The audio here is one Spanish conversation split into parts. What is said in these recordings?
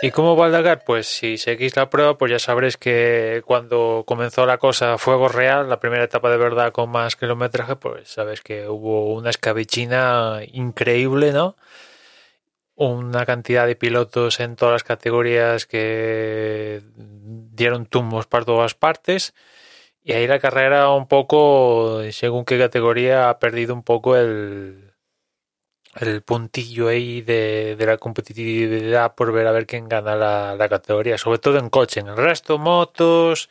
¿Y cómo va el Dakar? Pues si seguís la prueba, pues ya sabréis que cuando comenzó la cosa fuego real, la primera etapa de verdad con más kilometraje, pues sabes que hubo una escabichina increíble, ¿no? Una cantidad de pilotos en todas las categorías que dieron tumbos para todas partes. Y ahí la carrera un poco, según qué categoría, ha perdido un poco el, el puntillo ahí de, de, la competitividad por ver a ver quién gana la, la, categoría, sobre todo en coche. En el resto, motos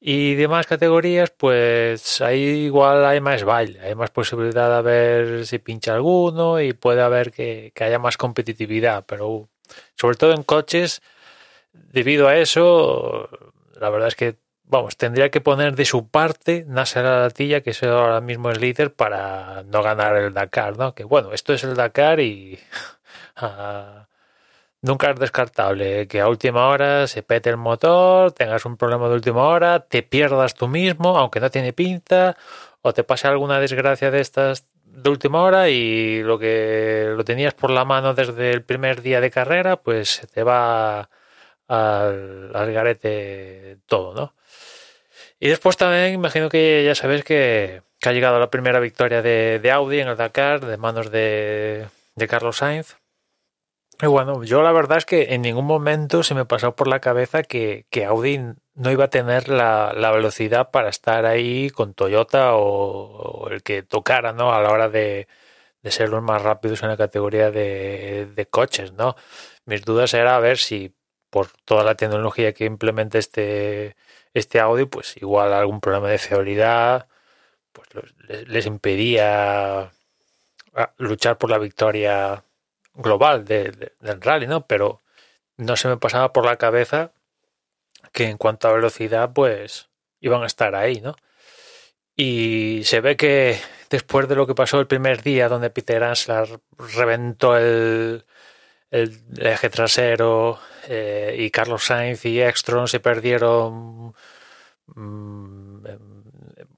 y demás categorías, pues ahí igual hay más baile, hay más posibilidad de ver si pincha alguno y puede haber que, que haya más competitividad, pero sobre todo en coches, debido a eso, la verdad es que vamos, tendría que poner de su parte Nasser Alatilla, que es ahora mismo el líder, para no ganar el Dakar, ¿no? Que bueno, esto es el Dakar y uh, nunca es descartable que a última hora se pete el motor, tengas un problema de última hora, te pierdas tú mismo, aunque no tiene pinta, o te pase alguna desgracia de estas de última hora y lo que lo tenías por la mano desde el primer día de carrera, pues te va al, al garete todo, ¿no? Y después también imagino que ya sabéis que, ha llegado la primera victoria de, de, Audi en el Dakar de manos de, de Carlos Sainz. Y bueno, yo la verdad es que en ningún momento se me pasó por la cabeza que, que Audi no iba a tener la, la, velocidad para estar ahí con Toyota o, o, el que tocara, ¿no? A la hora de, de ser los más rápidos en la categoría de, de coches, ¿no? Mis dudas era a ver si por toda la tecnología que implementa este, este Audi, pues igual algún problema de fiabilidad, pues les impedía ah, luchar por la victoria global de, del rally, ¿no? Pero no se me pasaba por la cabeza que en cuanto a velocidad, pues iban a estar ahí, ¿no? Y se ve que después de lo que pasó el primer día, donde Peter Anslar reventó el, el eje trasero eh, y Carlos Sainz y Ekstrom se perdieron mmm,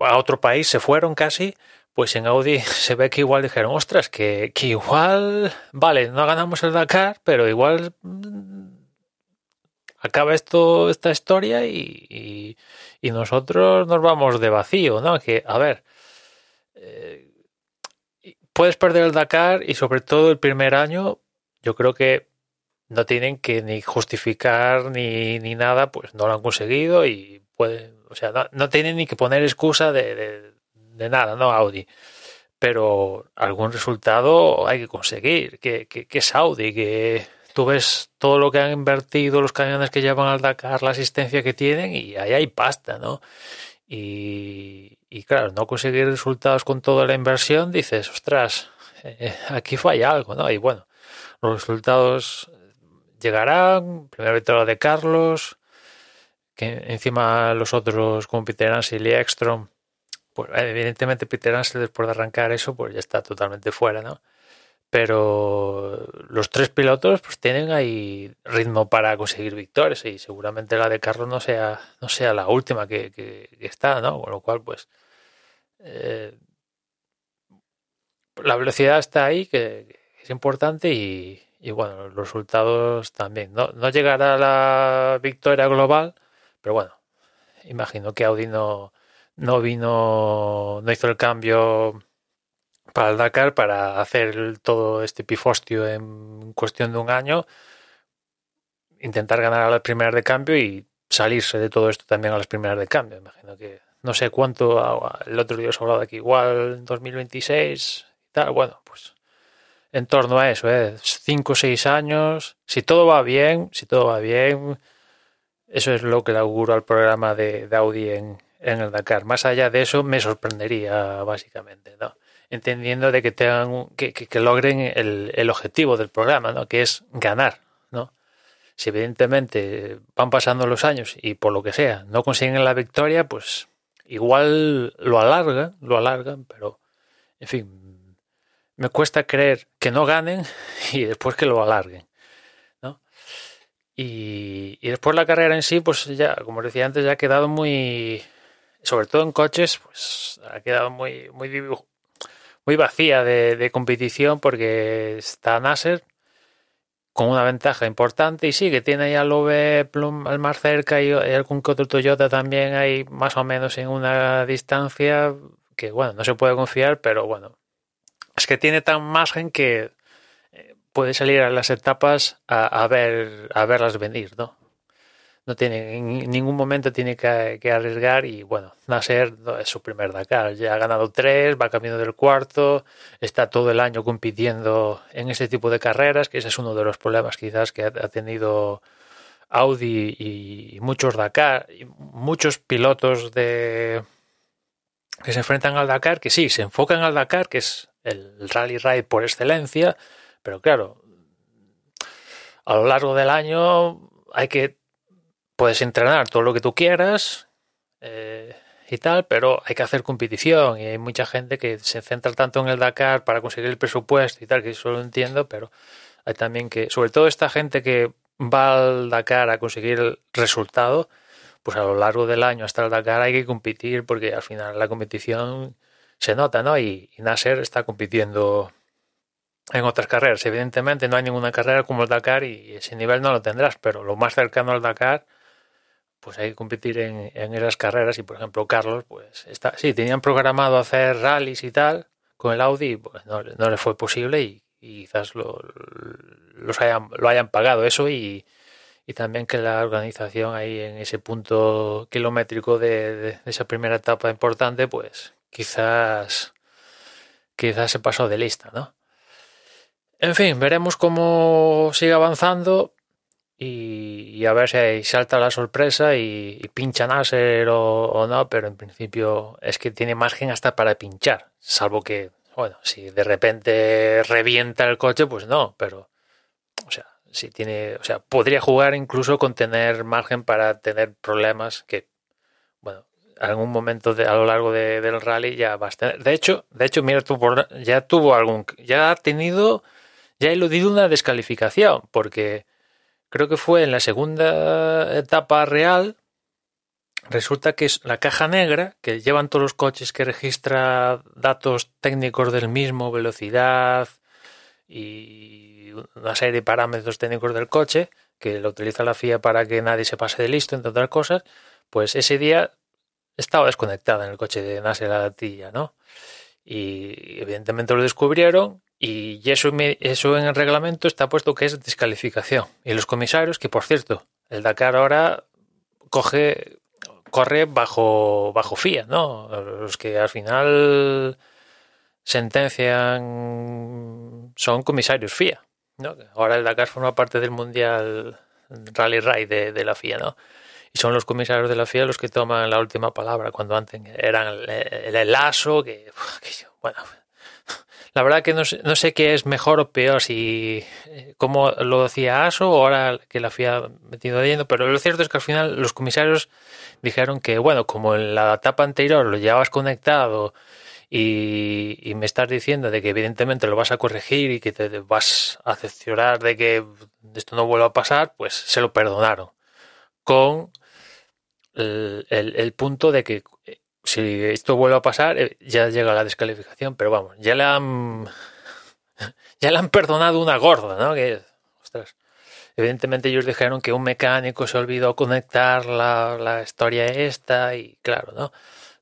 a otro país, se fueron casi, pues en Audi se ve que igual dijeron, ostras, que, que igual, vale, no ganamos el Dakar, pero igual mmm, acaba esto, esta historia y, y, y, nosotros nos vamos de vacío, ¿no? Que, a ver, eh, puedes perder el Dakar y sobre todo el primer año yo creo que no tienen que ni justificar ni, ni nada, pues no lo han conseguido y pueden, o sea, no, no tienen ni que poner excusa de, de, nada, ¿no? Audi. Pero algún resultado hay que conseguir, que, que, que es Audi, que tú ves todo lo que han invertido, los camiones que llevan al Dakar, la asistencia que tienen y ahí hay pasta, ¿no? Y, y claro, no conseguir resultados con toda la inversión, dices, ostras, eh, aquí falla algo, ¿no? Y bueno, los resultados llegarán, primera victoria de Carlos, que encima los otros como Peter Ansel y Ekstrom, pues evidentemente Peter Ansel después de arrancar eso, pues ya está totalmente fuera, ¿no? Pero los tres pilotos pues tienen ahí ritmo para conseguir victorias y seguramente la de Carlos no sea, no sea la última que, que, está, ¿no? Con lo cual, pues eh, la velocidad está ahí, que, importante y, y, bueno, los resultados también. No, no llegará a la victoria global, pero bueno, imagino que Audi no, no vino, no hizo el cambio para el Dakar para hacer todo este pifostio en cuestión de un año, intentar ganar a las primeras de cambio y salirse de todo esto también a las primeras de cambio. Imagino que no sé cuánto, el otro día os he hablado de que igual en 2026 y tal, bueno, pues en torno a eso, ¿eh? cinco o seis años, si todo va bien, si todo va bien, eso es lo que le auguro al programa de, Audi en, en, el Dakar. Más allá de eso, me sorprendería básicamente, ¿no? Entendiendo de que tengan, que, que, que logren el, el, objetivo del programa, ¿no? Que es ganar, ¿no? Si evidentemente van pasando los años y por lo que sea no consiguen la victoria, pues igual lo alargan, lo alargan, pero en fin, me cuesta creer que no ganen y después que lo alarguen. ¿no? Y, y, después la carrera en sí, pues ya, como decía antes, ya ha quedado muy, sobre todo en coches, pues ha quedado muy, muy, muy vacía de, competición porque está Nasser con una ventaja importante y sí, que tiene al Love Plum al más cerca y, algún que otro Toyota también hay más o menos en una distancia que bueno, no se puede confiar, pero bueno, es que tiene tan margen que eh, puede salir a las etapas a, ver a verlas venir, ¿no? No tiene en ningún momento tiene que, arriesgar y bueno, Nasser es su primer Dakar, ya ha ganado tres, va camino del cuarto, está todo el año compitiendo en este tipo de carreras, que ese es uno de los problemas quizás que ha, tenido Audi y muchos Dakar, y muchos pilotos de que se enfrentan al Dakar, que sí, se enfocan al Dakar, que es el rally ride por excelencia, pero claro, a lo largo del año hay que, puedes entrenar todo lo que tú quieras eh, y tal, pero hay que hacer competición y hay mucha gente que se centra tanto en el Dakar para conseguir el presupuesto y tal, que eso lo entiendo, pero hay también que, sobre todo esta gente que va al Dakar a conseguir el resultado, pues a lo largo del año hasta el Dakar hay que competir porque al final la competición se nota, ¿no? Y, Nasser está compitiendo en otras carreras. Evidentemente no hay ninguna carrera como el Dakar y ese nivel no lo tendrás, pero lo más cercano al Dakar, pues hay que competir en, esas carreras y por ejemplo Carlos, pues está, sí, tenían programado hacer rallies y tal con el Audi, pues no, no le fue posible y, quizás lo, los hayan, lo hayan pagado eso y, y también que la organización ahí en ese punto kilométrico de, esa primera etapa importante, pues quizás quizás se pasó de lista, ¿no? En fin, veremos cómo sigue avanzando y, a ver si salta la sorpresa y, pincha Nasser o, o, no, pero en principio es que tiene margen hasta para pinchar, salvo que, bueno, si de repente revienta el coche, pues no, pero, o sea, si tiene, o sea, podría jugar incluso con tener margen para tener problemas que, algún momento de, a lo largo del rally ya va a tener. De hecho, de hecho, mira, tú ya tuvo algún, ya ha tenido, ya ha eludido una descalificación, porque creo que fue en la segunda etapa real. Resulta que es la caja negra que llevan todos los coches que registra datos técnicos del mismo, velocidad y una serie de parámetros técnicos del coche que lo utiliza la FIA para que nadie se pase de listo, entre otras cosas, pues ese día estaba desconectada en el coche de Nasser la latilla, ¿no? Y evidentemente lo descubrieron y eso, eso en el reglamento está puesto que es descalificación. Y los comisarios, que por cierto, el Dakar ahora coge, corre bajo, bajo FIA, ¿no? Los que al final sentencian son comisarios FIA. ¿no? Ahora el Dakar forma parte del Mundial Rally Ride de, la FIA, ¿no? Y son los comisarios de la FIA los que toman la última palabra, cuando antes eran el, el, ASO, que, bueno, la verdad que no sé, no sé qué es mejor o peor, si como lo decía ASO o ahora que la FIA metido lleno, pero lo cierto es que al final los comisarios dijeron que, bueno, como en la etapa anterior lo llevabas conectado y, me estás diciendo de que evidentemente lo vas a corregir y que te vas a acepcionar de que esto no vuelva a pasar, pues se lo perdonaron. Con el, punto de que eh, si esto vuelve a pasar, eh, ya llega la descalificación, pero vamos, ya le han ya le han perdonado una gorda, ¿no? Que, ostras, evidentemente ellos dijeron que un mecánico se olvidó conectar la, la historia esta y claro, ¿no?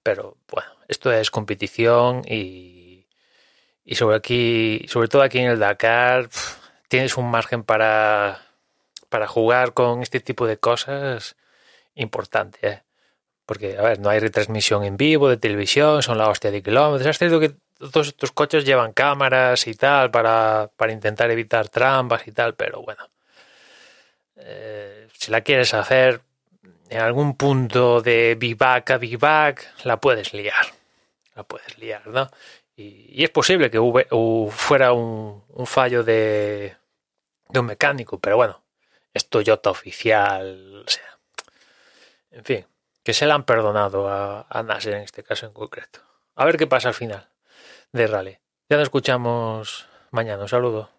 Pero bueno, esto es competición y, y sobre aquí, sobre todo aquí en el Dakar, tienes un margen para, para jugar con este tipo de cosas importante, ¿eh? Porque, a ver, no hay retransmisión en vivo de televisión, son la hostia de kilómetros. Es cierto que todos estos coches llevan cámaras y tal para, para intentar evitar trampas y tal, pero bueno. Eh, si la quieres hacer, en algún punto de vivac a vivac la puedes liar. La puedes liar, ¿no? Y, es posible que fuera un, fallo de, de, un mecánico, pero bueno, es Toyota oficial, o sea. En fin, que se le han perdonado a, a Nasser en este caso en concreto. A ver qué pasa al final de Rally. Ya nos escuchamos mañana. Un saludo.